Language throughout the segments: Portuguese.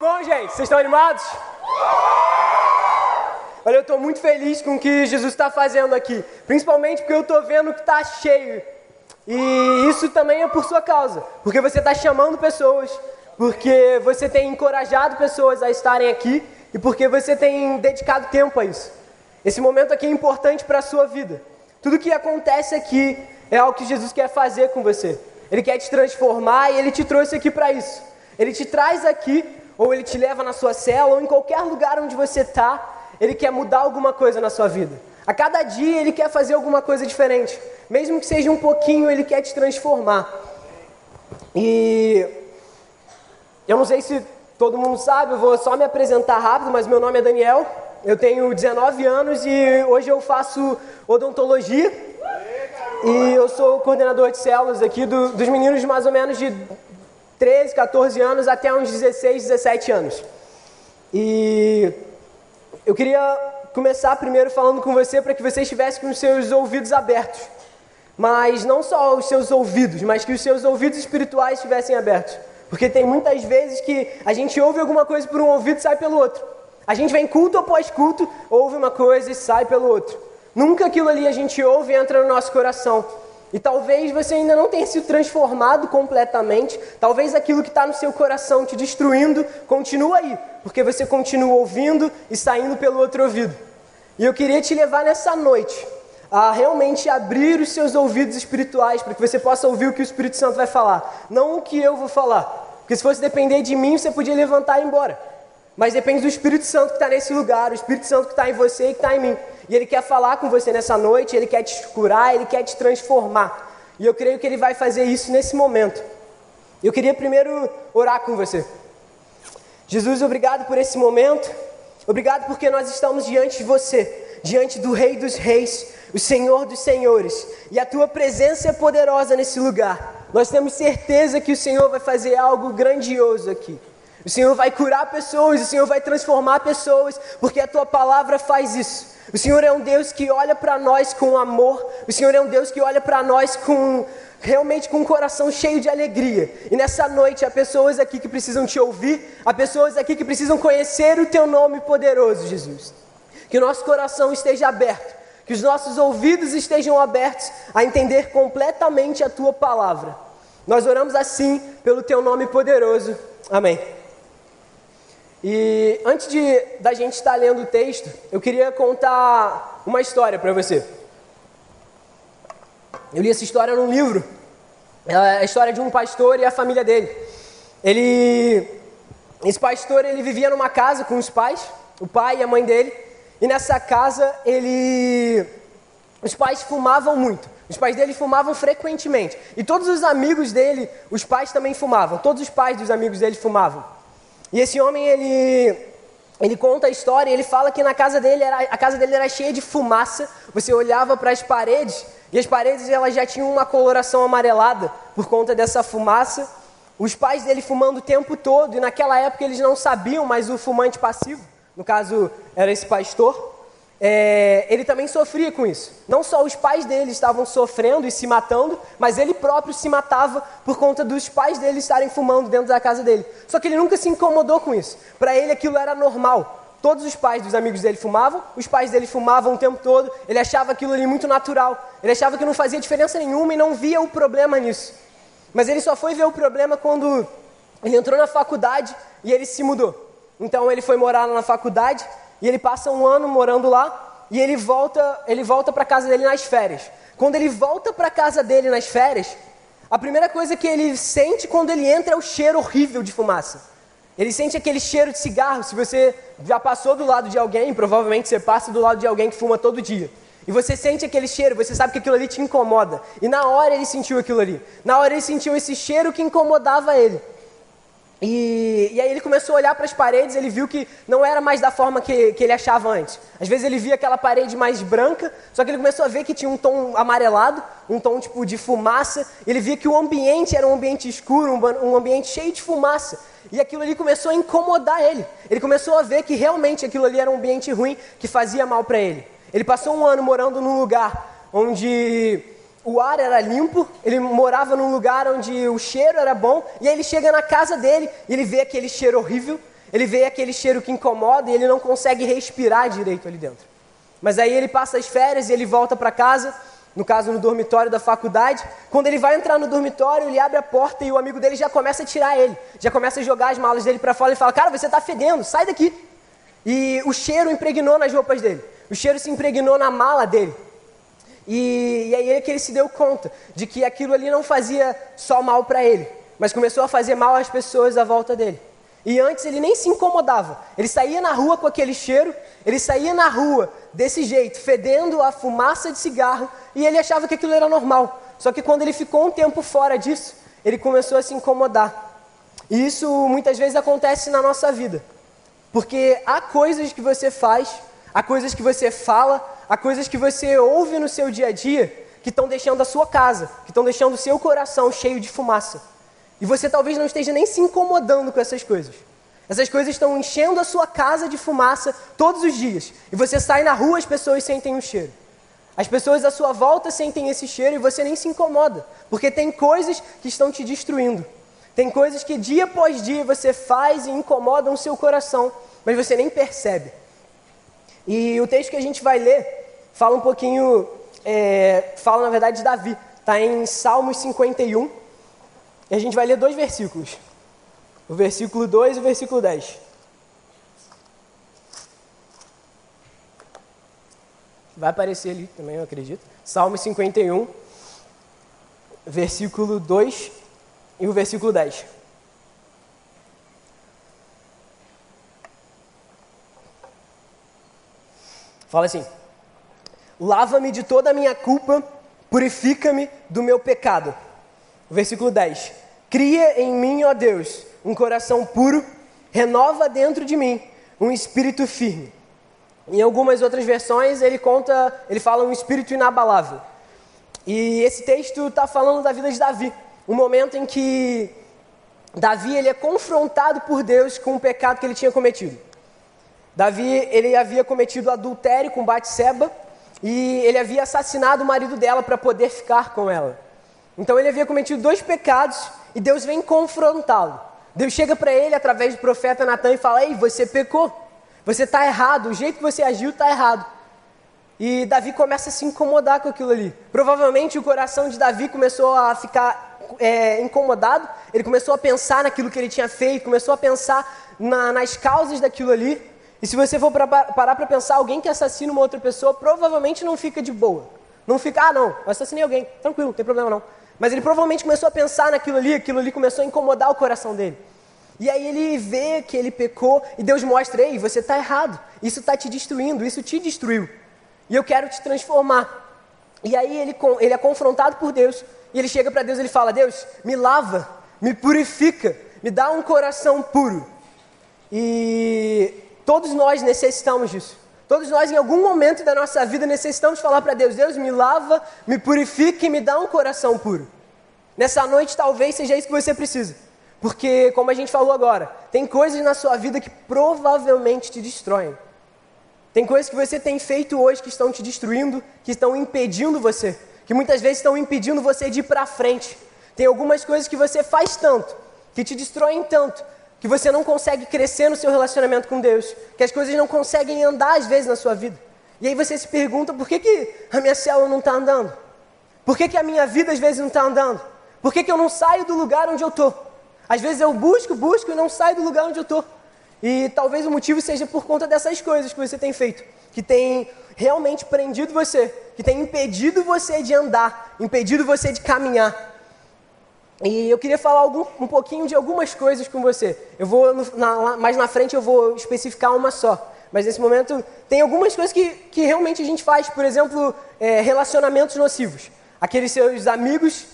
Bom, gente, vocês estão animados? Olha, eu estou muito feliz com o que Jesus está fazendo aqui, principalmente porque eu estou vendo que está cheio. E isso também é por sua causa, porque você está chamando pessoas, porque você tem encorajado pessoas a estarem aqui e porque você tem dedicado tempo a isso. Esse momento aqui é importante para a sua vida. Tudo que acontece aqui é algo que Jesus quer fazer com você. Ele quer te transformar e ele te trouxe aqui para isso. Ele te traz aqui, ou ele te leva na sua cela, ou em qualquer lugar onde você está, ele quer mudar alguma coisa na sua vida. A cada dia ele quer fazer alguma coisa diferente. Mesmo que seja um pouquinho, ele quer te transformar. E eu não sei se todo mundo sabe, eu vou só me apresentar rápido, mas meu nome é Daniel. Eu tenho 19 anos e hoje eu faço odontologia. E eu sou coordenador de células aqui do, dos meninos mais ou menos de 13, 14 anos até uns 16, 17 anos. E eu queria começar primeiro falando com você para que você estivesse com os seus ouvidos abertos. Mas não só os seus ouvidos, mas que os seus ouvidos espirituais estivessem abertos. Porque tem muitas vezes que a gente ouve alguma coisa por um ouvido e sai pelo outro. A gente vem culto após culto, ouve uma coisa e sai pelo outro. Nunca aquilo ali a gente ouve e entra no nosso coração. E talvez você ainda não tenha sido transformado completamente, talvez aquilo que está no seu coração te destruindo continua aí, porque você continua ouvindo e saindo pelo outro ouvido. E eu queria te levar nessa noite a realmente abrir os seus ouvidos espirituais para que você possa ouvir o que o Espírito Santo vai falar, não o que eu vou falar. Porque se fosse depender de mim, você podia levantar e ir embora. Mas depende do Espírito Santo que está nesse lugar, o Espírito Santo que está em você e que está em mim. E Ele quer falar com você nessa noite, Ele quer te curar, Ele quer te transformar. E eu creio que Ele vai fazer isso nesse momento. Eu queria primeiro orar com você. Jesus, obrigado por esse momento. Obrigado porque nós estamos diante de você, diante do Rei dos Reis, o Senhor dos Senhores. E a tua presença é poderosa nesse lugar. Nós temos certeza que o Senhor vai fazer algo grandioso aqui. O Senhor vai curar pessoas, o Senhor vai transformar pessoas, porque a tua palavra faz isso. O Senhor é um Deus que olha para nós com amor. O Senhor é um Deus que olha para nós com realmente com um coração cheio de alegria. E nessa noite há pessoas aqui que precisam te ouvir, há pessoas aqui que precisam conhecer o teu nome poderoso, Jesus. Que o nosso coração esteja aberto, que os nossos ouvidos estejam abertos a entender completamente a tua palavra. Nós oramos assim pelo teu nome poderoso. Amém. E antes de da gente estar lendo o texto, eu queria contar uma história para você. Eu li essa história num livro, é a história de um pastor e a família dele. Ele, esse pastor, ele vivia numa casa com os pais, o pai e a mãe dele, e nessa casa ele, os pais fumavam muito. Os pais dele fumavam frequentemente. E todos os amigos dele, os pais também fumavam. Todos os pais dos amigos dele fumavam. E esse homem, ele, ele conta a história, ele fala que na casa dele era, a casa dele era cheia de fumaça. Você olhava para as paredes e as paredes elas já tinham uma coloração amarelada por conta dessa fumaça. Os pais dele fumando o tempo todo e naquela época eles não sabiam, mas o fumante passivo, no caso era esse pastor, é, ele também sofria com isso. Não só os pais dele estavam sofrendo e se matando, mas ele próprio se matava por conta dos pais dele estarem fumando dentro da casa dele. Só que ele nunca se incomodou com isso. Para ele aquilo era normal. Todos os pais dos amigos dele fumavam, os pais dele fumavam o tempo todo, ele achava aquilo ali muito natural. Ele achava que não fazia diferença nenhuma e não via o problema nisso. Mas ele só foi ver o problema quando ele entrou na faculdade e ele se mudou. Então ele foi morar na faculdade e ele passa um ano morando lá e ele volta, ele volta para casa dele nas férias. Quando ele volta para casa dele nas férias, a primeira coisa que ele sente quando ele entra é o cheiro horrível de fumaça. Ele sente aquele cheiro de cigarro. Se você já passou do lado de alguém, provavelmente você passa do lado de alguém que fuma todo dia. E você sente aquele cheiro, você sabe que aquilo ali te incomoda. E na hora ele sentiu aquilo ali. Na hora ele sentiu esse cheiro que incomodava ele. E, e, aí ele começou a olhar para as paredes, ele viu que não era mais da forma que, que ele achava antes. Às vezes ele via aquela parede mais branca, só que ele começou a ver que tinha um tom amarelado, um tom tipo de fumaça. Ele via que o ambiente era um ambiente escuro, um, um ambiente cheio de fumaça. E aquilo ali começou a incomodar ele. Ele começou a ver que realmente aquilo ali era um ambiente ruim, que fazia mal para ele. Ele passou um ano morando num lugar onde o ar era limpo, ele morava num lugar onde o cheiro era bom, e aí ele chega na casa dele e ele vê aquele cheiro horrível, ele vê aquele cheiro que incomoda e ele não consegue respirar direito ali dentro. Mas aí ele passa as férias e ele volta para casa, no caso no dormitório da faculdade. Quando ele vai entrar no dormitório, ele abre a porta e o amigo dele já começa a tirar ele, já começa a jogar as malas dele para fora e fala: Cara, você está fedendo, sai daqui. E o cheiro impregnou nas roupas dele, o cheiro se impregnou na mala dele. E, e aí é que ele se deu conta de que aquilo ali não fazia só mal para ele, mas começou a fazer mal às pessoas à volta dele. E antes ele nem se incomodava. Ele saía na rua com aquele cheiro, ele saía na rua desse jeito, fedendo a fumaça de cigarro, e ele achava que aquilo era normal. Só que quando ele ficou um tempo fora disso, ele começou a se incomodar. E isso muitas vezes acontece na nossa vida. Porque há coisas que você faz, há coisas que você fala, há coisas que você ouve no seu dia a dia que estão deixando a sua casa, que estão deixando o seu coração cheio de fumaça. E você talvez não esteja nem se incomodando com essas coisas. Essas coisas estão enchendo a sua casa de fumaça todos os dias. E você sai na rua, as pessoas sentem o cheiro. As pessoas à sua volta sentem esse cheiro e você nem se incomoda, porque tem coisas que estão te destruindo. Tem coisas que dia após dia você faz e incomodam o seu coração, mas você nem percebe. E o texto que a gente vai ler fala um pouquinho, é, fala na verdade de Davi. Está em Salmos 51. E a gente vai ler dois versículos. O versículo 2 e o versículo 10. Vai aparecer ali também, eu acredito. Salmo 51, versículo 2 e o versículo 10. Fala assim: Lava-me de toda a minha culpa, purifica-me do meu pecado. Versículo 10: Cria em mim, ó Deus, um coração puro, renova dentro de mim um espírito firme. Em algumas outras versões ele conta, ele fala um espírito inabalável. E esse texto está falando da vida de Davi, um momento em que Davi ele é confrontado por Deus com o pecado que ele tinha cometido. Davi ele havia cometido adultério com Batseba e ele havia assassinado o marido dela para poder ficar com ela. Então ele havia cometido dois pecados e Deus vem confrontá-lo. Deus chega para ele através do profeta Natan e fala: Ei, você pecou, você está errado, o jeito que você agiu está errado. E Davi começa a se incomodar com aquilo ali. Provavelmente o coração de Davi começou a ficar é, incomodado, ele começou a pensar naquilo que ele tinha feito, começou a pensar na, nas causas daquilo ali. E se você for pra, parar para pensar, alguém que assassina uma outra pessoa provavelmente não fica de boa. Não fica, ah não, eu assassinei alguém, tranquilo, não tem problema não. Mas ele provavelmente começou a pensar naquilo ali, aquilo ali começou a incomodar o coração dele. E aí ele vê que ele pecou e Deus mostra, ei, você está errado, isso está te destruindo, isso te destruiu. E eu quero te transformar. E aí ele, ele é confrontado por Deus e ele chega para Deus e ele fala, Deus, me lava, me purifica, me dá um coração puro. E Todos nós necessitamos disso. Todos nós, em algum momento da nossa vida, necessitamos falar para Deus: Deus, me lava, me purifica e me dá um coração puro. Nessa noite, talvez seja isso que você precisa. Porque, como a gente falou agora, tem coisas na sua vida que provavelmente te destroem. Tem coisas que você tem feito hoje que estão te destruindo, que estão impedindo você, que muitas vezes estão impedindo você de ir para frente. Tem algumas coisas que você faz tanto, que te destroem tanto, que você não consegue crescer no seu relacionamento com Deus, que as coisas não conseguem andar às vezes na sua vida. E aí você se pergunta por que, que a minha célula não está andando? Por que, que a minha vida às vezes não está andando? Por que, que eu não saio do lugar onde eu estou? Às vezes eu busco, busco e não saio do lugar onde eu estou. E talvez o motivo seja por conta dessas coisas que você tem feito, que tem realmente prendido você, que tem impedido você de andar, impedido você de caminhar. E eu queria falar algum, um pouquinho de algumas coisas com você. Eu vou, na, mais na frente eu vou especificar uma só. Mas nesse momento tem algumas coisas que, que realmente a gente faz. Por exemplo, é, relacionamentos nocivos. Aqueles seus amigos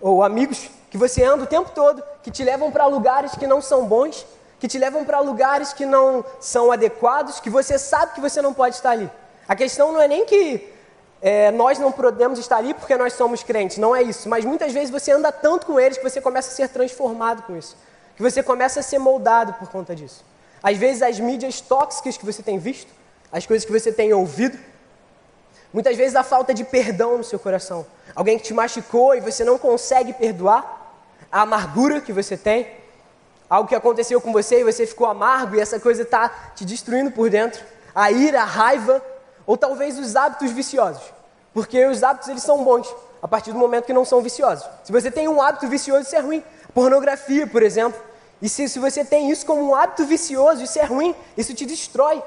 ou amigos que você anda o tempo todo, que te levam para lugares que não são bons, que te levam para lugares que não são adequados, que você sabe que você não pode estar ali. A questão não é nem que é, nós não podemos estar ali porque nós somos crentes, não é isso. Mas muitas vezes você anda tanto com eles que você começa a ser transformado com isso, que você começa a ser moldado por conta disso. Às vezes as mídias tóxicas que você tem visto, as coisas que você tem ouvido, muitas vezes a falta de perdão no seu coração, alguém que te machucou e você não consegue perdoar, a amargura que você tem, algo que aconteceu com você e você ficou amargo e essa coisa está te destruindo por dentro. A ira, a raiva, ou talvez os hábitos viciosos. Porque os hábitos eles são bons a partir do momento que não são viciosos. Se você tem um hábito vicioso, isso é ruim. Pornografia, por exemplo. E se, se você tem isso como um hábito vicioso, isso é ruim, isso te destrói.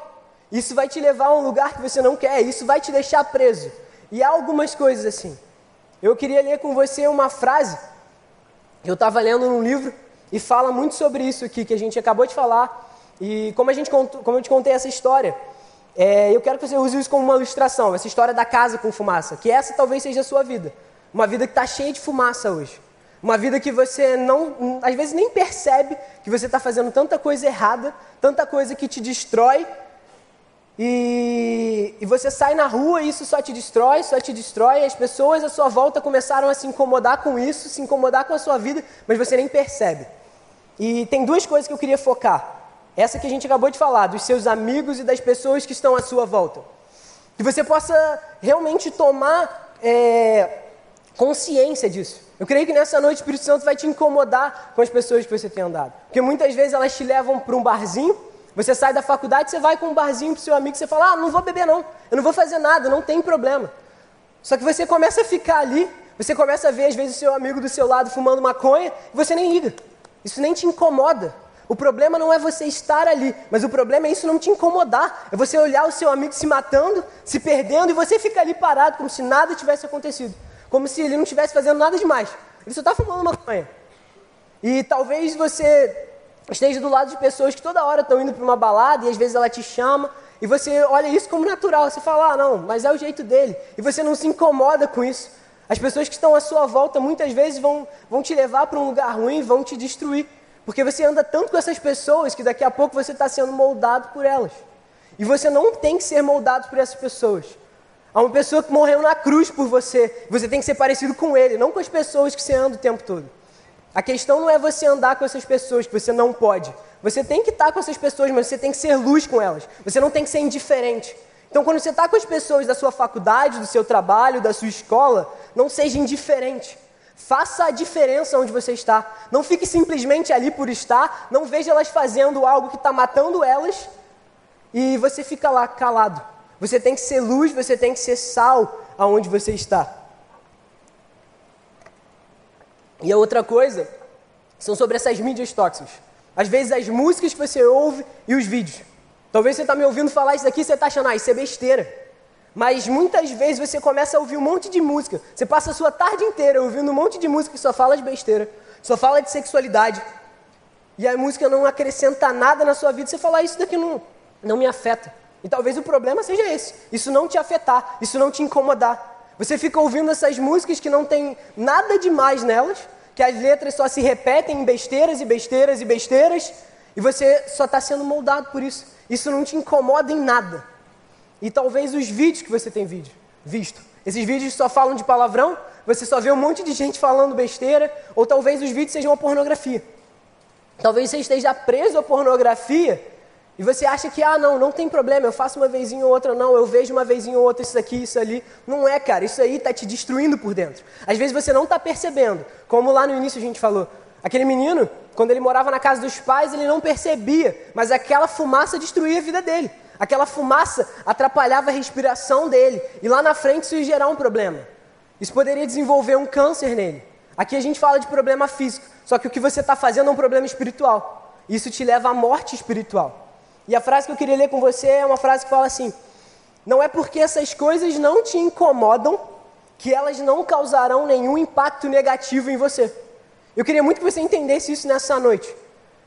Isso vai te levar a um lugar que você não quer, isso vai te deixar preso. E há algumas coisas assim. Eu queria ler com você uma frase que eu estava lendo num livro e fala muito sobre isso aqui que a gente acabou de falar. E como, a gente, como eu te contei essa história, é, eu quero que você use isso como uma ilustração, essa história da casa com fumaça, que essa talvez seja a sua vida. Uma vida que está cheia de fumaça hoje. Uma vida que você não, às vezes nem percebe que você está fazendo tanta coisa errada, tanta coisa que te destrói. E, e você sai na rua e isso só te destrói, só te destrói. E as pessoas à sua volta começaram a se incomodar com isso, se incomodar com a sua vida, mas você nem percebe. E tem duas coisas que eu queria focar. Essa que a gente acabou de falar, dos seus amigos e das pessoas que estão à sua volta. Que você possa realmente tomar é, consciência disso. Eu creio que nessa noite o Espírito Santo vai te incomodar com as pessoas que você tem andado. Porque muitas vezes elas te levam para um barzinho, você sai da faculdade, você vai com um barzinho para seu amigo, você fala, ah, não vou beber não, eu não vou fazer nada, não tem problema. Só que você começa a ficar ali, você começa a ver às vezes o seu amigo do seu lado fumando maconha, e você nem liga. Isso nem te incomoda. O problema não é você estar ali, mas o problema é isso não te incomodar. É você olhar o seu amigo se matando, se perdendo, e você fica ali parado como se nada tivesse acontecido como se ele não estivesse fazendo nada demais. Ele só está fumando maconha. E talvez você esteja do lado de pessoas que toda hora estão indo para uma balada e às vezes ela te chama e você olha isso como natural. Você fala, ah, não, mas é o jeito dele. E você não se incomoda com isso. As pessoas que estão à sua volta muitas vezes vão, vão te levar para um lugar ruim, vão te destruir. Porque você anda tanto com essas pessoas que daqui a pouco você está sendo moldado por elas. E você não tem que ser moldado por essas pessoas. Há uma pessoa que morreu na cruz por você. Você tem que ser parecido com ele, não com as pessoas que você anda o tempo todo. A questão não é você andar com essas pessoas que você não pode. Você tem que estar com essas pessoas, mas você tem que ser luz com elas. Você não tem que ser indiferente. Então, quando você está com as pessoas da sua faculdade, do seu trabalho, da sua escola, não seja indiferente. Faça a diferença onde você está. Não fique simplesmente ali por estar. Não veja elas fazendo algo que está matando elas e você fica lá calado. Você tem que ser luz, você tem que ser sal aonde você está. E a outra coisa são sobre essas mídias tóxicas. Às vezes as músicas que você ouve e os vídeos. Talvez você está me ouvindo falar isso daqui e você está achando, ah, isso é besteira. Mas muitas vezes você começa a ouvir um monte de música. Você passa a sua tarde inteira ouvindo um monte de música que só fala de besteira, só fala de sexualidade. E a música não acrescenta nada na sua vida. Você fala, ah, isso daqui não, não me afeta. E talvez o problema seja esse: isso não te afetar, isso não te incomodar. Você fica ouvindo essas músicas que não tem nada demais nelas, que as letras só se repetem em besteiras e besteiras e besteiras, e você só está sendo moldado por isso. Isso não te incomoda em nada. E talvez os vídeos que você tem vídeo, visto, esses vídeos só falam de palavrão, você só vê um monte de gente falando besteira, ou talvez os vídeos sejam uma pornografia. Talvez você esteja preso à pornografia e você acha que, ah, não, não tem problema, eu faço uma vezinha ou outra, não, eu vejo uma vezinha ou outra isso aqui, isso ali. Não é, cara, isso aí está te destruindo por dentro. Às vezes você não está percebendo, como lá no início a gente falou. Aquele menino, quando ele morava na casa dos pais, ele não percebia, mas aquela fumaça destruía a vida dele. Aquela fumaça atrapalhava a respiração dele. E lá na frente isso ia gerar um problema. Isso poderia desenvolver um câncer nele. Aqui a gente fala de problema físico, só que o que você está fazendo é um problema espiritual. Isso te leva à morte espiritual. E a frase que eu queria ler com você é uma frase que fala assim: Não é porque essas coisas não te incomodam que elas não causarão nenhum impacto negativo em você. Eu queria muito que você entendesse isso nessa noite.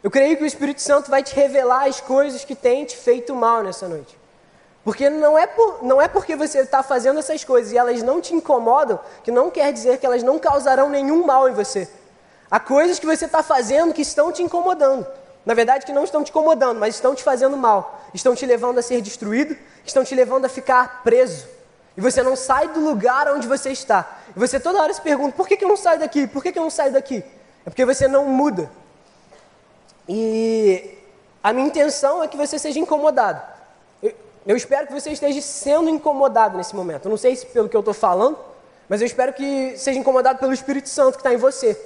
Eu creio que o Espírito Santo vai te revelar as coisas que têm te feito mal nessa noite. Porque não é, por, não é porque você está fazendo essas coisas e elas não te incomodam, que não quer dizer que elas não causarão nenhum mal em você. Há coisas que você está fazendo que estão te incomodando. Na verdade, que não estão te incomodando, mas estão te fazendo mal. Estão te levando a ser destruído, estão te levando a ficar preso. E você não sai do lugar onde você está. E você toda hora se pergunta: por que, que eu não saio daqui? Por que, que eu não saio daqui? É porque você não muda. E a minha intenção é que você seja incomodado. Eu, eu espero que você esteja sendo incomodado nesse momento. Eu não sei se pelo que eu estou falando, mas eu espero que seja incomodado pelo Espírito Santo que está em você.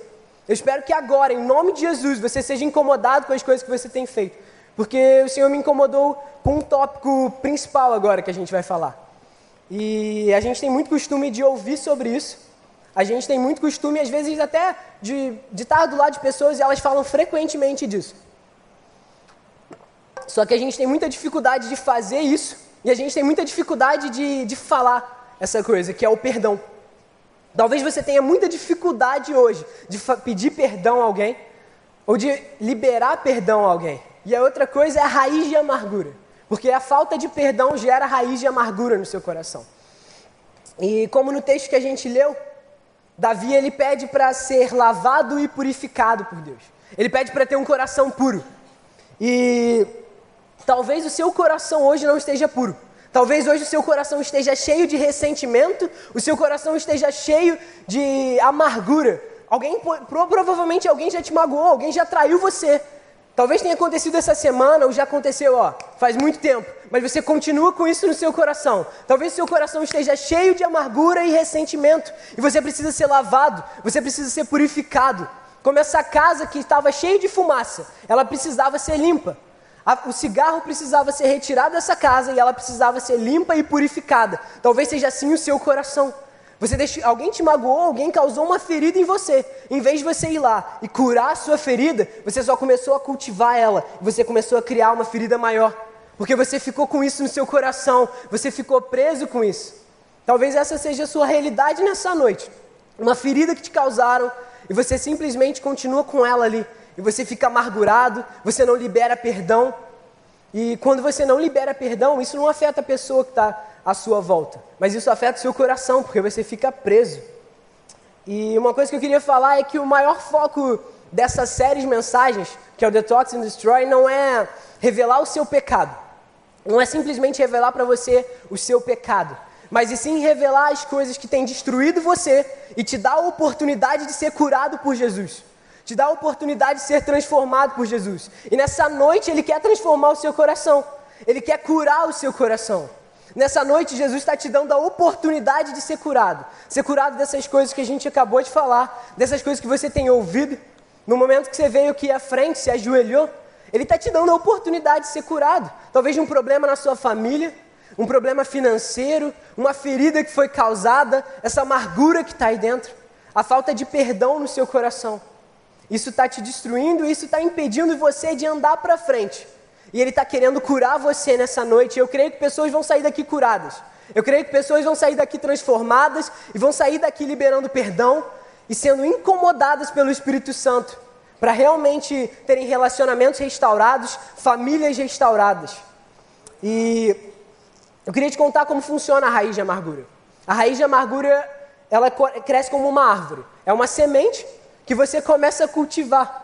Eu espero que agora, em nome de Jesus, você seja incomodado com as coisas que você tem feito. Porque o Senhor me incomodou com um tópico principal agora que a gente vai falar. E a gente tem muito costume de ouvir sobre isso. A gente tem muito costume, às vezes, até de, de estar do lado de pessoas e elas falam frequentemente disso. Só que a gente tem muita dificuldade de fazer isso e a gente tem muita dificuldade de, de falar essa coisa, que é o perdão. Talvez você tenha muita dificuldade hoje de pedir perdão a alguém ou de liberar perdão a alguém. E a outra coisa é a raiz de amargura, porque a falta de perdão gera raiz de amargura no seu coração. E como no texto que a gente leu, Davi ele pede para ser lavado e purificado por Deus. Ele pede para ter um coração puro. E talvez o seu coração hoje não esteja puro. Talvez hoje o seu coração esteja cheio de ressentimento, o seu coração esteja cheio de amargura. Alguém, provavelmente alguém já te magoou, alguém já traiu você. Talvez tenha acontecido essa semana ou já aconteceu, ó, faz muito tempo, mas você continua com isso no seu coração. Talvez seu coração esteja cheio de amargura e ressentimento e você precisa ser lavado, você precisa ser purificado. Como essa casa que estava cheia de fumaça, ela precisava ser limpa. O cigarro precisava ser retirado dessa casa e ela precisava ser limpa e purificada. Talvez seja assim o seu coração. Você deixou, alguém te magoou, alguém causou uma ferida em você. Em vez de você ir lá e curar a sua ferida, você só começou a cultivar ela. Você começou a criar uma ferida maior. Porque você ficou com isso no seu coração. Você ficou preso com isso. Talvez essa seja a sua realidade nessa noite. Uma ferida que te causaram e você simplesmente continua com ela ali e você fica amargurado, você não libera perdão. E quando você não libera perdão, isso não afeta a pessoa que está à sua volta, mas isso afeta o seu coração, porque você fica preso. E uma coisa que eu queria falar é que o maior foco dessa série de mensagens, que é o Detox and Destroy, não é revelar o seu pecado. Não é simplesmente revelar para você o seu pecado, mas e sim revelar as coisas que têm destruído você e te dar a oportunidade de ser curado por Jesus te dá a oportunidade de ser transformado por Jesus. E nessa noite Ele quer transformar o seu coração, Ele quer curar o seu coração. Nessa noite, Jesus está te dando a oportunidade de ser curado. Ser curado dessas coisas que a gente acabou de falar, dessas coisas que você tem ouvido. No momento que você veio aqui à frente, se ajoelhou, Ele está te dando a oportunidade de ser curado. Talvez um problema na sua família, um problema financeiro, uma ferida que foi causada, essa amargura que está aí dentro, a falta de perdão no seu coração. Isso está te destruindo, isso está impedindo você de andar para frente. E Ele está querendo curar você nessa noite. Eu creio que pessoas vão sair daqui curadas. Eu creio que pessoas vão sair daqui transformadas e vão sair daqui liberando perdão e sendo incomodadas pelo Espírito Santo para realmente terem relacionamentos restaurados, famílias restauradas. E eu queria te contar como funciona a raiz de amargura. A raiz de amargura, ela cresce como uma árvore. É uma semente que você começa a cultivar.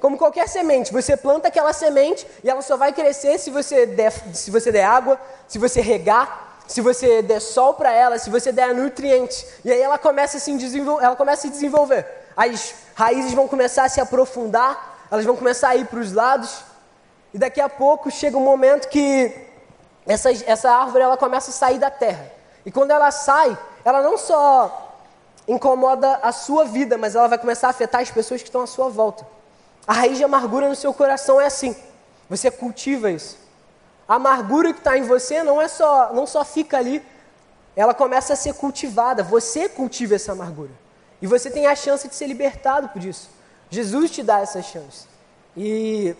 Como qualquer semente, você planta aquela semente e ela só vai crescer se você der, se você der água, se você regar, se você der sol para ela, se você der nutrientes. E aí ela começa, a se ela começa a se desenvolver. As raízes vão começar a se aprofundar, elas vão começar a ir para os lados. E daqui a pouco chega um momento que essa, essa árvore ela começa a sair da terra. E quando ela sai, ela não só incomoda a sua vida, mas ela vai começar a afetar as pessoas que estão à sua volta. A raiz de amargura no seu coração é assim. Você cultiva isso. A amargura que está em você não é só, não só fica ali, ela começa a ser cultivada. Você cultiva essa amargura. E você tem a chance de ser libertado por isso. Jesus te dá essa chance. E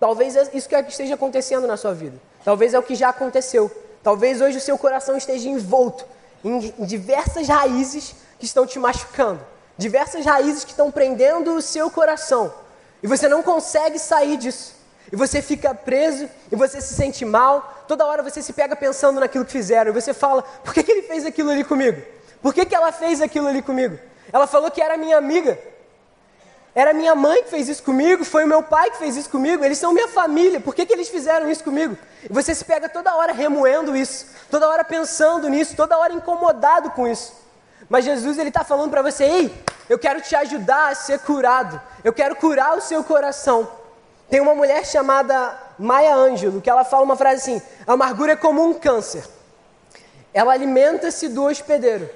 talvez é isso que esteja acontecendo na sua vida. Talvez é o que já aconteceu. Talvez hoje o seu coração esteja envolto em diversas raízes que estão te machucando, diversas raízes que estão prendendo o seu coração, e você não consegue sair disso. E você fica preso, e você se sente mal, toda hora você se pega pensando naquilo que fizeram, e você fala: por que, que ele fez aquilo ali comigo? Por que, que ela fez aquilo ali comigo? Ela falou que era minha amiga, era minha mãe que fez isso comigo, foi o meu pai que fez isso comigo, eles são minha família, por que, que eles fizeram isso comigo? E você se pega toda hora remoendo isso, toda hora pensando nisso, toda hora incomodado com isso. Mas Jesus ele está falando para você, ei, eu quero te ajudar a ser curado, eu quero curar o seu coração. Tem uma mulher chamada Maya Angelou que ela fala uma frase assim: a amargura é como um câncer, ela alimenta-se do hospedeiro.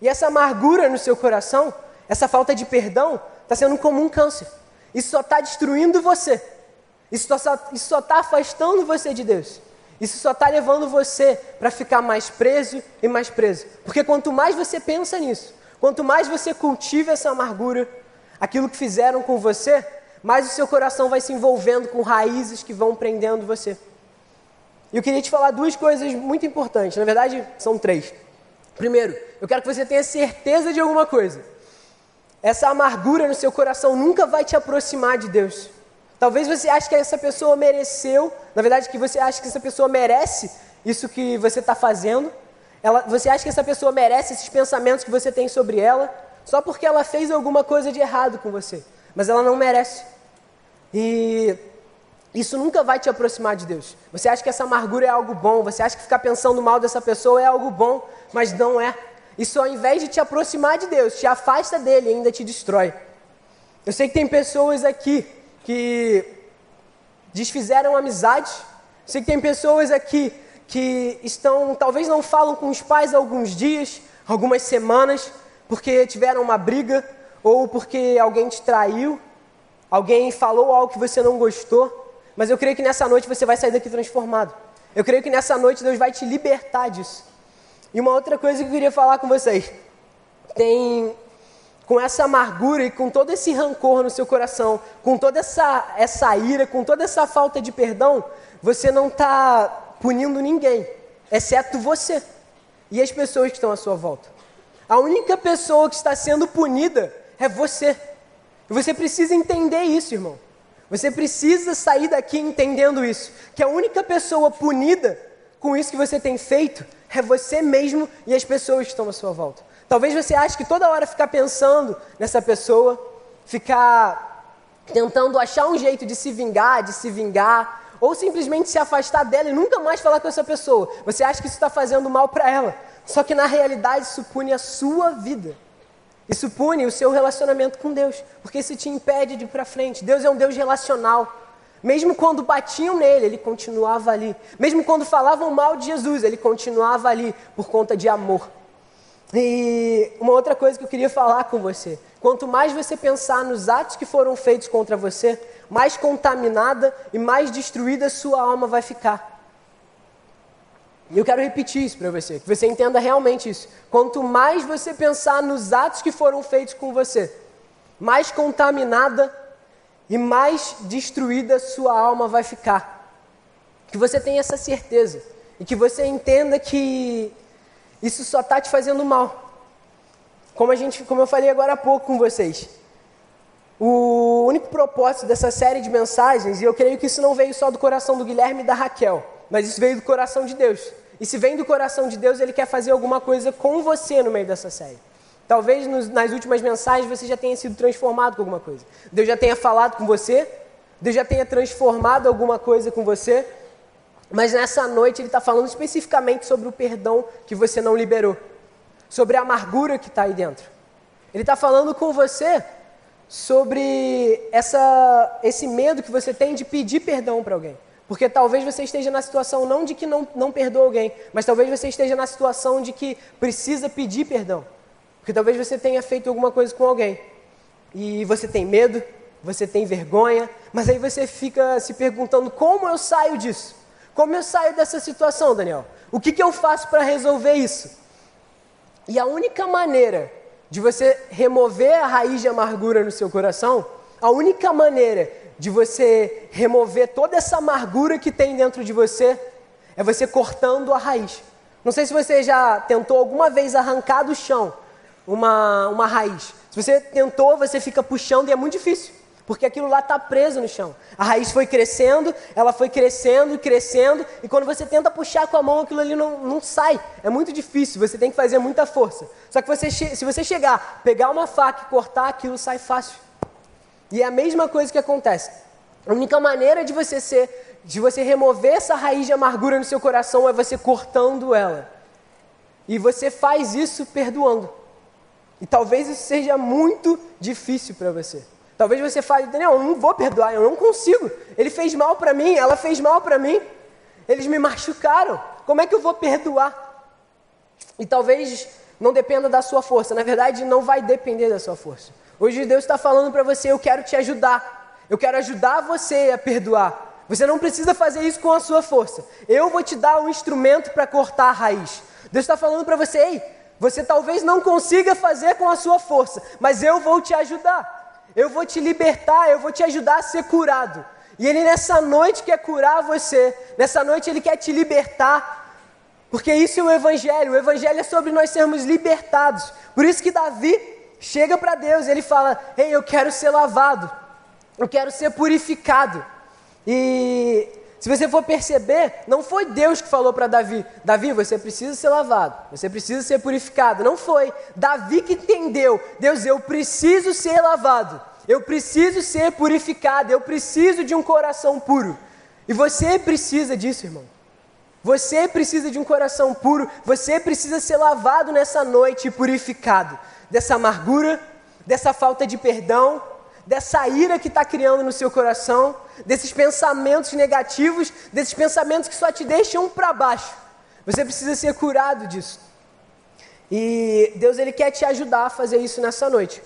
E essa amargura no seu coração, essa falta de perdão, está sendo como um câncer. Isso só está destruindo você. Isso só está afastando você de Deus. Isso só está levando você para ficar mais preso e mais preso. Porque quanto mais você pensa nisso, quanto mais você cultiva essa amargura, aquilo que fizeram com você, mais o seu coração vai se envolvendo com raízes que vão prendendo você. E eu queria te falar duas coisas muito importantes. Na verdade, são três. Primeiro, eu quero que você tenha certeza de alguma coisa. Essa amargura no seu coração nunca vai te aproximar de Deus. Talvez você ache que essa pessoa mereceu, na verdade, que você acha que essa pessoa merece isso que você está fazendo. Ela, você acha que essa pessoa merece esses pensamentos que você tem sobre ela, só porque ela fez alguma coisa de errado com você. Mas ela não merece. E isso nunca vai te aproximar de Deus. Você acha que essa amargura é algo bom, você acha que ficar pensando mal dessa pessoa é algo bom, mas não é. Isso ao invés de te aproximar de Deus, te afasta dele e ainda te destrói. Eu sei que tem pessoas aqui que desfizeram amizade. Sei que tem pessoas aqui que estão, talvez não falam com os pais alguns dias, algumas semanas, porque tiveram uma briga ou porque alguém te traiu, alguém falou algo que você não gostou. Mas eu creio que nessa noite você vai sair daqui transformado. Eu creio que nessa noite Deus vai te libertar disso. E uma outra coisa que eu queria falar com vocês. Tem com essa amargura e com todo esse rancor no seu coração, com toda essa, essa ira, com toda essa falta de perdão, você não está punindo ninguém, exceto você e as pessoas que estão à sua volta. A única pessoa que está sendo punida é você. E você precisa entender isso, irmão. Você precisa sair daqui entendendo isso. Que a única pessoa punida com isso que você tem feito é você mesmo e as pessoas que estão à sua volta. Talvez você ache que toda hora ficar pensando nessa pessoa, ficar tentando achar um jeito de se vingar, de se vingar, ou simplesmente se afastar dela e nunca mais falar com essa pessoa. Você acha que isso está fazendo mal para ela. Só que na realidade isso pune a sua vida. Isso pune o seu relacionamento com Deus, porque isso te impede de ir para frente. Deus é um Deus relacional. Mesmo quando batiam nele, ele continuava ali. Mesmo quando falavam mal de Jesus, ele continuava ali por conta de amor. E uma outra coisa que eu queria falar com você: quanto mais você pensar nos atos que foram feitos contra você, mais contaminada e mais destruída sua alma vai ficar. E eu quero repetir isso para você, que você entenda realmente isso. Quanto mais você pensar nos atos que foram feitos com você, mais contaminada e mais destruída sua alma vai ficar. Que você tenha essa certeza e que você entenda que isso só está te fazendo mal. Como, a gente, como eu falei agora há pouco com vocês. O único propósito dessa série de mensagens, e eu creio que isso não veio só do coração do Guilherme e da Raquel, mas isso veio do coração de Deus. E se vem do coração de Deus, Ele quer fazer alguma coisa com você no meio dessa série. Talvez nos, nas últimas mensagens você já tenha sido transformado com alguma coisa. Deus já tenha falado com você, Deus já tenha transformado alguma coisa com você, mas nessa noite ele está falando especificamente sobre o perdão que você não liberou, sobre a amargura que está aí dentro. Ele está falando com você sobre essa, esse medo que você tem de pedir perdão para alguém. Porque talvez você esteja na situação não de que não, não perdoa alguém, mas talvez você esteja na situação de que precisa pedir perdão. Porque talvez você tenha feito alguma coisa com alguém e você tem medo, você tem vergonha, mas aí você fica se perguntando como eu saio disso. Como eu saio dessa situação, Daniel? O que, que eu faço para resolver isso? E a única maneira de você remover a raiz de amargura no seu coração, a única maneira de você remover toda essa amargura que tem dentro de você, é você cortando a raiz. Não sei se você já tentou alguma vez arrancar do chão uma, uma raiz. Se você tentou, você fica puxando e é muito difícil. Porque aquilo lá está preso no chão. A raiz foi crescendo, ela foi crescendo crescendo, e quando você tenta puxar com a mão, aquilo ali não, não sai. É muito difícil, você tem que fazer muita força. Só que você, se você chegar, pegar uma faca e cortar, aquilo sai fácil. E é a mesma coisa que acontece. A única maneira de você ser, de você remover essa raiz de amargura no seu coração é você cortando ela. E você faz isso perdoando. E talvez isso seja muito difícil para você. Talvez você fale, Daniel, eu não vou perdoar, eu não consigo. Ele fez mal para mim, ela fez mal para mim. Eles me machucaram. Como é que eu vou perdoar? E talvez não dependa da sua força. Na verdade, não vai depender da sua força. Hoje Deus está falando para você: eu quero te ajudar. Eu quero ajudar você a perdoar. Você não precisa fazer isso com a sua força. Eu vou te dar um instrumento para cortar a raiz. Deus está falando para você: ei, você talvez não consiga fazer com a sua força, mas eu vou te ajudar. Eu vou te libertar, eu vou te ajudar a ser curado. E Ele nessa noite quer curar você, nessa noite Ele quer te libertar, porque isso é o Evangelho. O Evangelho é sobre nós sermos libertados. Por isso que Davi chega para Deus ele fala: Ei, eu quero ser lavado, eu quero ser purificado. E se você for perceber, não foi Deus que falou para Davi: Davi, você precisa ser lavado, você precisa ser purificado. Não foi. Davi que entendeu: Deus, eu preciso ser lavado. Eu preciso ser purificado, eu preciso de um coração puro. E você precisa disso, irmão. Você precisa de um coração puro, você precisa ser lavado nessa noite e purificado dessa amargura, dessa falta de perdão, dessa ira que está criando no seu coração, desses pensamentos negativos, desses pensamentos que só te deixam para baixo. Você precisa ser curado disso. E Deus ele quer te ajudar a fazer isso nessa noite.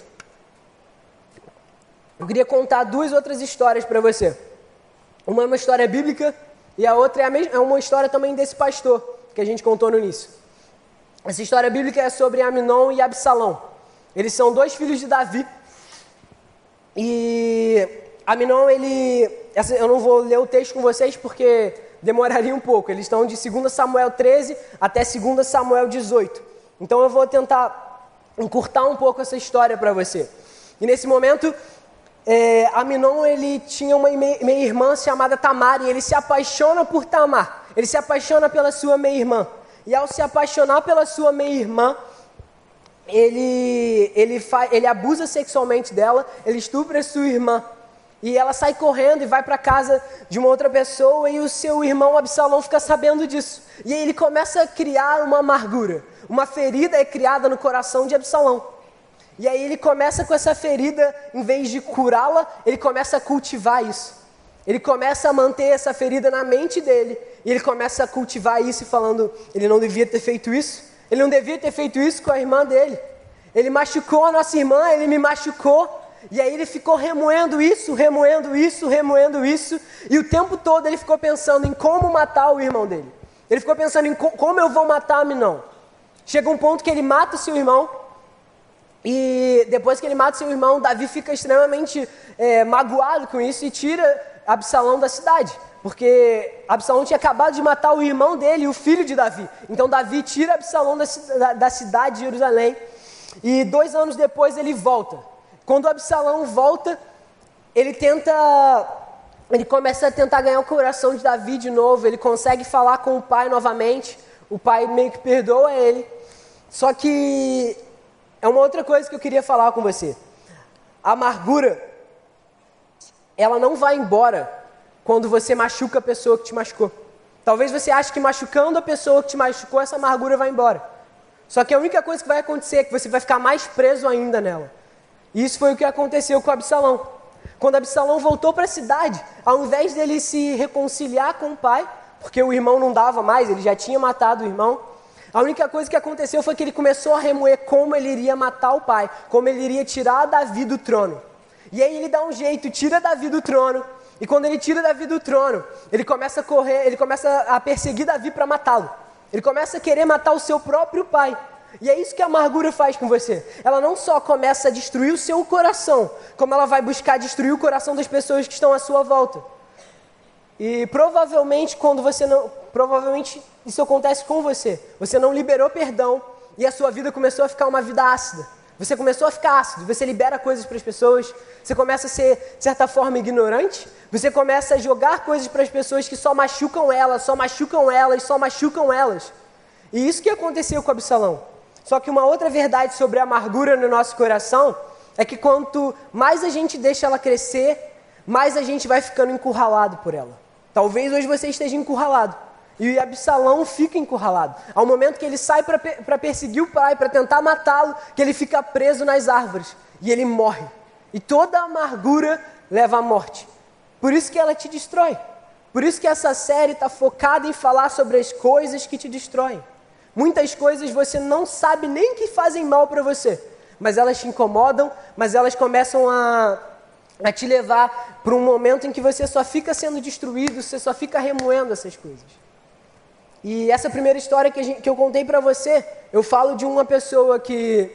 Eu queria contar duas outras histórias para você. Uma é uma história bíblica e a outra é, a mesma, é uma história também desse pastor que a gente contou no início. Essa história bíblica é sobre Aminon e Absalão. Eles são dois filhos de Davi. E Aminon, ele. Eu não vou ler o texto com vocês porque demoraria um pouco. Eles estão de 2 Samuel 13 até 2 Samuel 18. Então eu vou tentar encurtar um pouco essa história para você. E nesse momento, é, Aminon ele tinha uma meia-irmã chamada Tamar e ele se apaixona por Tamar. Ele se apaixona pela sua meia-irmã. E ao se apaixonar pela sua meia-irmã, ele, ele, fa, ele abusa sexualmente dela, ele estupra sua irmã. E ela sai correndo e vai para casa de uma outra pessoa e o seu irmão Absalão fica sabendo disso. E aí ele começa a criar uma amargura. Uma ferida é criada no coração de Absalão. E aí ele começa com essa ferida, em vez de curá-la, ele começa a cultivar isso. Ele começa a manter essa ferida na mente dele. E ele começa a cultivar isso, falando: ele não devia ter feito isso. Ele não devia ter feito isso com a irmã dele. Ele machucou a nossa irmã, ele me machucou. E aí ele ficou remoendo isso, remoendo isso, remoendo isso. E o tempo todo ele ficou pensando em como matar o irmão dele. Ele ficou pensando em como eu vou matar a Minão. Chega um ponto que ele mata o seu irmão. E depois que ele mata seu irmão, Davi fica extremamente é, magoado com isso e tira Absalão da cidade. Porque Absalão tinha acabado de matar o irmão dele, o filho de Davi. Então Davi tira Absalão da, da, da cidade de Jerusalém. E dois anos depois ele volta. Quando Absalão volta, ele tenta. Ele começa a tentar ganhar o coração de Davi de novo. Ele consegue falar com o pai novamente. O pai meio que perdoa ele. Só que é uma outra coisa que eu queria falar com você. A amargura, ela não vai embora quando você machuca a pessoa que te machucou. Talvez você ache que machucando a pessoa que te machucou, essa amargura vai embora. Só que a única coisa que vai acontecer é que você vai ficar mais preso ainda nela. E isso foi o que aconteceu com Absalão. Quando Absalão voltou para a cidade, ao invés dele se reconciliar com o pai, porque o irmão não dava mais, ele já tinha matado o irmão, a única coisa que aconteceu foi que ele começou a remoer como ele iria matar o pai, como ele iria tirar Davi do trono. E aí ele dá um jeito, tira Davi do trono. E quando ele tira Davi do trono, ele começa a correr, ele começa a perseguir Davi para matá-lo. Ele começa a querer matar o seu próprio pai. E é isso que a amargura faz com você. Ela não só começa a destruir o seu coração, como ela vai buscar destruir o coração das pessoas que estão à sua volta. E provavelmente quando você não, provavelmente isso acontece com você. Você não liberou perdão e a sua vida começou a ficar uma vida ácida. Você começou a ficar ácido, você libera coisas para as pessoas, você começa a ser, de certa forma, ignorante, você começa a jogar coisas para as pessoas que só machucam elas, só machucam elas, só machucam elas. E isso que aconteceu com Absalão. Só que uma outra verdade sobre a amargura no nosso coração é que quanto mais a gente deixa ela crescer, mais a gente vai ficando encurralado por ela. Talvez hoje você esteja encurralado. E Absalão fica encurralado. Ao momento que ele sai para perseguir o pai, para tentar matá-lo, que ele fica preso nas árvores. E ele morre. E toda a amargura leva à morte. Por isso que ela te destrói. Por isso que essa série está focada em falar sobre as coisas que te destroem. Muitas coisas você não sabe nem que fazem mal para você, mas elas te incomodam, mas elas começam a, a te levar para um momento em que você só fica sendo destruído, você só fica remoendo essas coisas. E essa primeira história que, gente, que eu contei para você, eu falo de uma pessoa que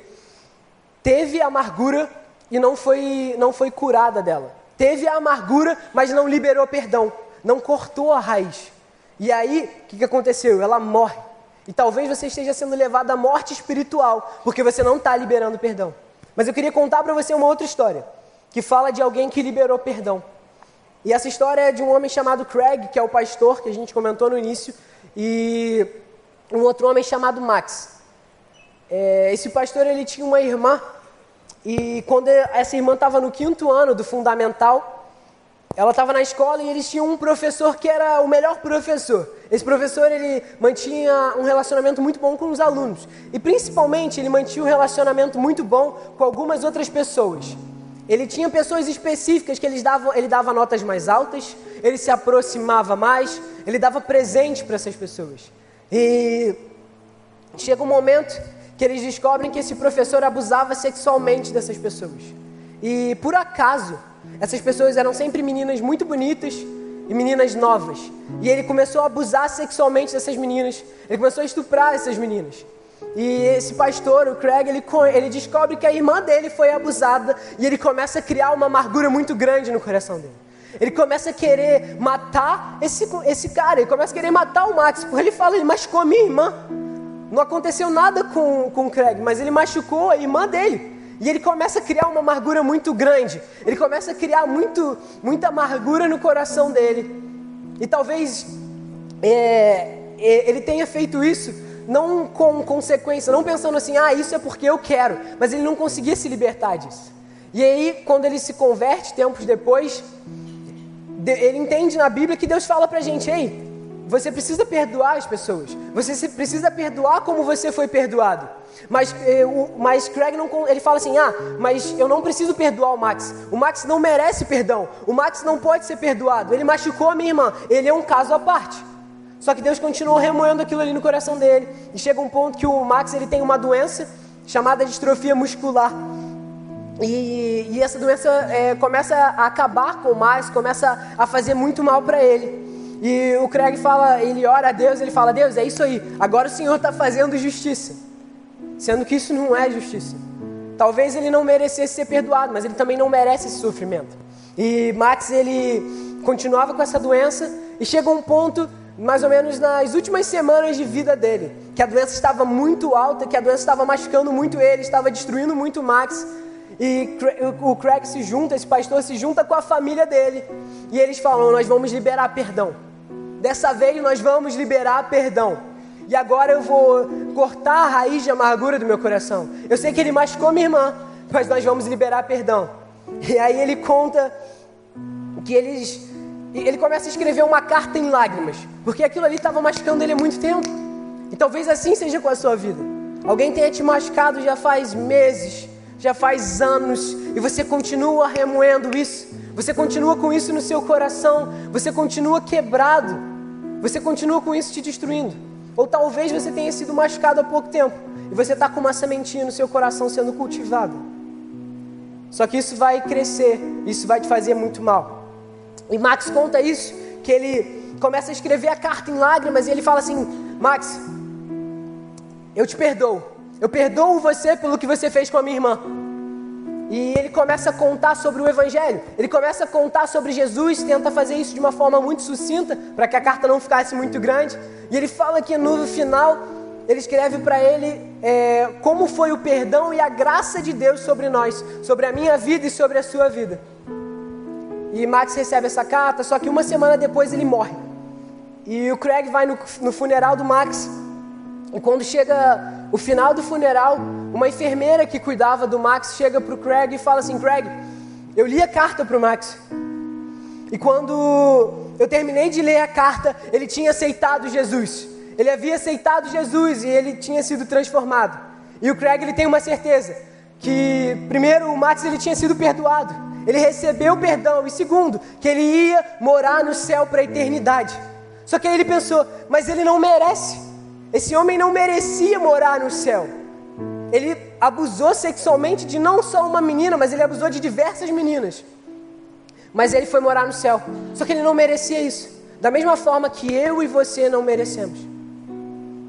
teve amargura e não foi, não foi curada dela. Teve a amargura, mas não liberou perdão, não cortou a raiz. E aí, o que, que aconteceu? Ela morre. E talvez você esteja sendo levado à morte espiritual, porque você não está liberando perdão. Mas eu queria contar para você uma outra história, que fala de alguém que liberou perdão. E essa história é de um homem chamado Craig, que é o pastor que a gente comentou no início, e um outro homem chamado Max. É, esse pastor ele tinha uma irmã e quando essa irmã estava no quinto ano do fundamental, ela estava na escola e eles tinham um professor que era o melhor professor. Esse professor ele mantinha um relacionamento muito bom com os alunos e principalmente ele mantinha um relacionamento muito bom com algumas outras pessoas. Ele tinha pessoas específicas que eles davam, ele dava notas mais altas, ele se aproximava mais, ele dava presente para essas pessoas. E chega um momento que eles descobrem que esse professor abusava sexualmente dessas pessoas. E por acaso, essas pessoas eram sempre meninas muito bonitas e meninas novas. E ele começou a abusar sexualmente dessas meninas, ele começou a estuprar essas meninas. E esse pastor, o Craig, ele, ele descobre que a irmã dele foi abusada e ele começa a criar uma amargura muito grande no coração dele. Ele começa a querer matar esse, esse cara, ele começa a querer matar o Max, porque ele fala, ele machucou a minha irmã. Não aconteceu nada com, com o Craig, mas ele machucou a irmã dele. E ele começa a criar uma amargura muito grande. Ele começa a criar muito, muita amargura no coração dele. E talvez é, é ele tenha feito isso não com consequência, não pensando assim, ah, isso é porque eu quero, mas ele não conseguia se libertar disso. E aí, quando ele se converte, tempos depois, ele entende na Bíblia que Deus fala pra gente, ei, você precisa perdoar as pessoas, você precisa perdoar como você foi perdoado. Mas, eh, mas Craig não, ele fala assim: ah, mas eu não preciso perdoar o Max. O Max não merece perdão. O Max não pode ser perdoado. Ele machucou a minha irmã. Ele é um caso à parte. Só que Deus continuou remoendo aquilo ali no coração dele. E chega um ponto que o Max ele tem uma doença chamada distrofia muscular. E, e essa doença é, começa a acabar com o Max, começa a fazer muito mal para ele. E o Craig fala, ele ora a Deus, ele fala: Deus, é isso aí. Agora o Senhor está fazendo justiça, sendo que isso não é justiça. Talvez ele não merecesse ser perdoado, mas ele também não merece esse sofrimento. E Max ele continuava com essa doença e chega um ponto mais ou menos nas últimas semanas de vida dele, que a doença estava muito alta, que a doença estava machucando muito ele, estava destruindo muito o Max. E o Craig se junta, esse pastor se junta com a família dele. E eles falam: Nós vamos liberar perdão. Dessa vez nós vamos liberar perdão. E agora eu vou cortar a raiz de amargura do meu coração. Eu sei que ele machucou minha irmã, mas nós vamos liberar perdão. E aí ele conta que eles ele começa a escrever uma carta em lágrimas, porque aquilo ali estava machucando ele há muito tempo. E talvez assim seja com a sua vida. Alguém tenha te machucado já faz meses, já faz anos, e você continua remoendo isso, você continua com isso no seu coração, você continua quebrado, você continua com isso te destruindo. Ou talvez você tenha sido machucado há pouco tempo, e você está com uma sementinha no seu coração sendo cultivada. Só que isso vai crescer, isso vai te fazer muito mal. E Max conta isso, que ele começa a escrever a carta em lágrimas e ele fala assim: Max, eu te perdoo. Eu perdoo você pelo que você fez com a minha irmã. E ele começa a contar sobre o Evangelho. Ele começa a contar sobre Jesus, tenta fazer isso de uma forma muito sucinta, para que a carta não ficasse muito grande. E ele fala que no final, ele escreve para ele é, como foi o perdão e a graça de Deus sobre nós, sobre a minha vida e sobre a sua vida. E Max recebe essa carta, só que uma semana depois ele morre. E o Craig vai no, no funeral do Max. E quando chega o final do funeral, uma enfermeira que cuidava do Max chega para o Craig e fala assim: Craig, eu li a carta para o Max. E quando eu terminei de ler a carta, ele tinha aceitado Jesus. Ele havia aceitado Jesus e ele tinha sido transformado. E o Craig ele tem uma certeza que primeiro o Max ele tinha sido perdoado ele recebeu perdão. E segundo, que ele ia morar no céu para a eternidade. Só que aí ele pensou, mas ele não merece. Esse homem não merecia morar no céu. ele abusou sexualmente de não só uma menina, mas ele abusou de diversas meninas. Mas ele foi morar no céu. Só que ele não merecia isso. Da mesma forma que eu e você não merecemos.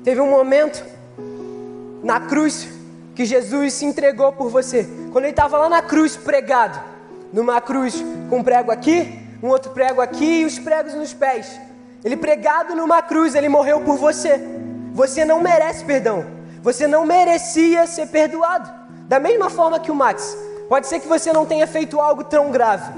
Teve um momento na cruz que Jesus se entregou por você. Quando ele estava lá na cruz pregado, numa cruz com um prego aqui, um outro prego aqui e os pregos nos pés. Ele pregado numa cruz, ele morreu por você. Você não merece perdão. Você não merecia ser perdoado. Da mesma forma que o Max. Pode ser que você não tenha feito algo tão grave.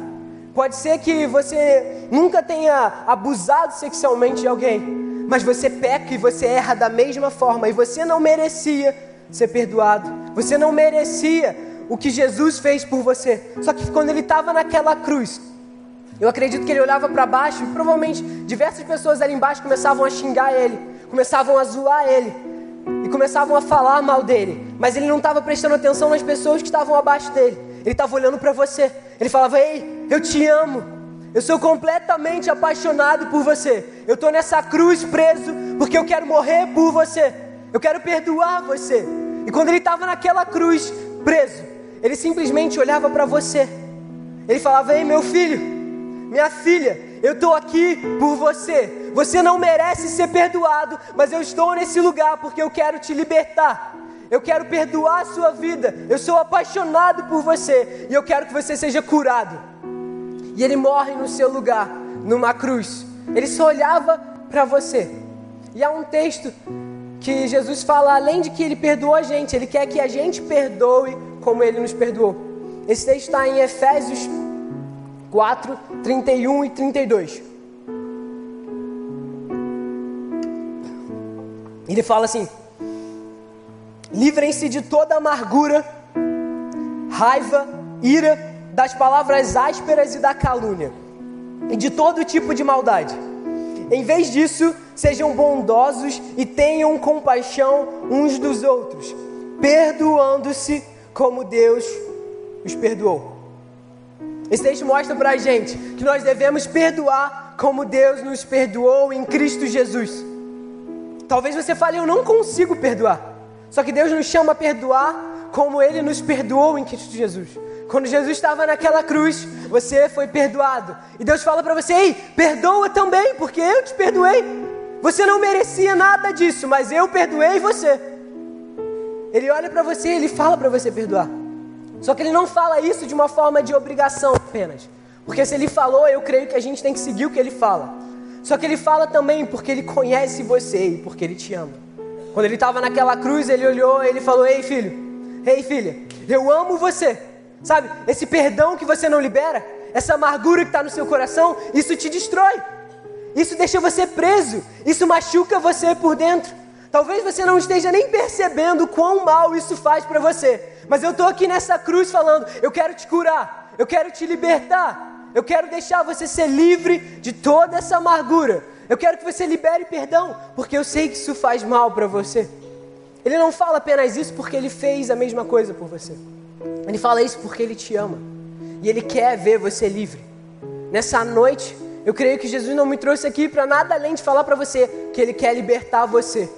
Pode ser que você nunca tenha abusado sexualmente de alguém. Mas você peca e você erra da mesma forma. E você não merecia ser perdoado. Você não merecia o que Jesus fez por você. Só que quando ele estava naquela cruz, eu acredito que ele olhava para baixo e provavelmente diversas pessoas ali embaixo começavam a xingar ele, começavam a zoar ele e começavam a falar mal dele. Mas ele não estava prestando atenção nas pessoas que estavam abaixo dele. Ele estava olhando para você. Ele falava: Ei, eu te amo. Eu sou completamente apaixonado por você. Eu estou nessa cruz preso porque eu quero morrer por você. Eu quero perdoar você. E quando ele estava naquela cruz preso, ele simplesmente olhava para você. Ele falava: Ei, meu filho, minha filha, eu estou aqui por você. Você não merece ser perdoado, mas eu estou nesse lugar porque eu quero te libertar. Eu quero perdoar a sua vida. Eu sou apaixonado por você e eu quero que você seja curado. E ele morre no seu lugar, numa cruz. Ele só olhava para você. E há um texto que Jesus fala, além de que ele perdoou a gente, ele quer que a gente perdoe como ele nos perdoou. Esse texto está em Efésios 4, 31 e 32. Ele fala assim: livrem-se de toda amargura, raiva, ira, das palavras ásperas e da calúnia, e de todo tipo de maldade. Em vez disso, sejam bondosos e tenham compaixão uns dos outros, perdoando-se como Deus os perdoou. Esse texto mostra para a gente que nós devemos perdoar como Deus nos perdoou em Cristo Jesus. Talvez você fale, eu não consigo perdoar. Só que Deus nos chama a perdoar como Ele nos perdoou em Cristo Jesus. Quando Jesus estava naquela cruz, você foi perdoado. E Deus fala para você: ei, perdoa também, porque eu te perdoei. Você não merecia nada disso, mas eu perdoei você. Ele olha para você e ele fala para você perdoar. Só que ele não fala isso de uma forma de obrigação apenas. Porque se ele falou, eu creio que a gente tem que seguir o que ele fala. Só que ele fala também porque ele conhece você e porque ele te ama. Quando ele estava naquela cruz, ele olhou e ele falou: Ei filho, ei filha, eu amo você. Sabe, esse perdão que você não libera, essa amargura que está no seu coração, isso te destrói. Isso deixa você preso. Isso machuca você por dentro. Talvez você não esteja nem percebendo quão mal isso faz para você. Mas eu estou aqui nessa cruz falando: eu quero te curar, eu quero te libertar, eu quero deixar você ser livre de toda essa amargura. Eu quero que você libere perdão, porque eu sei que isso faz mal para você. Ele não fala apenas isso porque ele fez a mesma coisa por você. Ele fala isso porque ele te ama e ele quer ver você livre. Nessa noite, eu creio que Jesus não me trouxe aqui para nada além de falar para você que ele quer libertar você.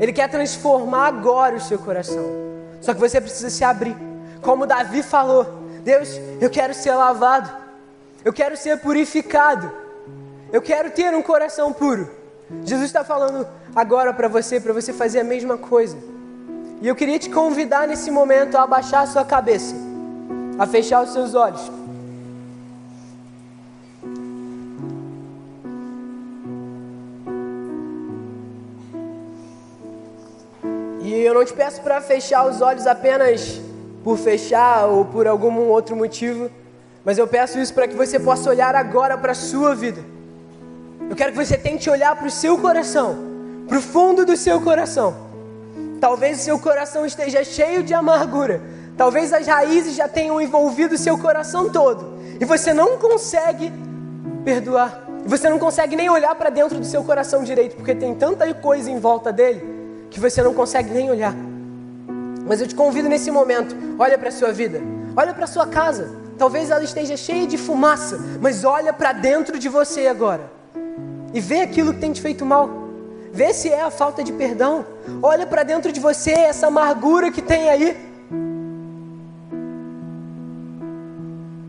Ele quer transformar agora o seu coração. Só que você precisa se abrir. Como Davi falou: Deus, eu quero ser lavado. Eu quero ser purificado. Eu quero ter um coração puro. Jesus está falando agora para você, para você fazer a mesma coisa. E eu queria te convidar nesse momento a abaixar a sua cabeça, a fechar os seus olhos. Não te peço para fechar os olhos apenas por fechar ou por algum outro motivo, mas eu peço isso para que você possa olhar agora para a sua vida. Eu quero que você tente olhar para o seu coração, para o fundo do seu coração. Talvez o seu coração esteja cheio de amargura, talvez as raízes já tenham envolvido o seu coração todo, e você não consegue perdoar. Você não consegue nem olhar para dentro do seu coração direito, porque tem tanta coisa em volta dele que você não consegue nem olhar. Mas eu te convido nesse momento, olha para a sua vida, olha para a sua casa. Talvez ela esteja cheia de fumaça, mas olha para dentro de você agora. E vê aquilo que tem te feito mal. Vê se é a falta de perdão. Olha para dentro de você essa amargura que tem aí.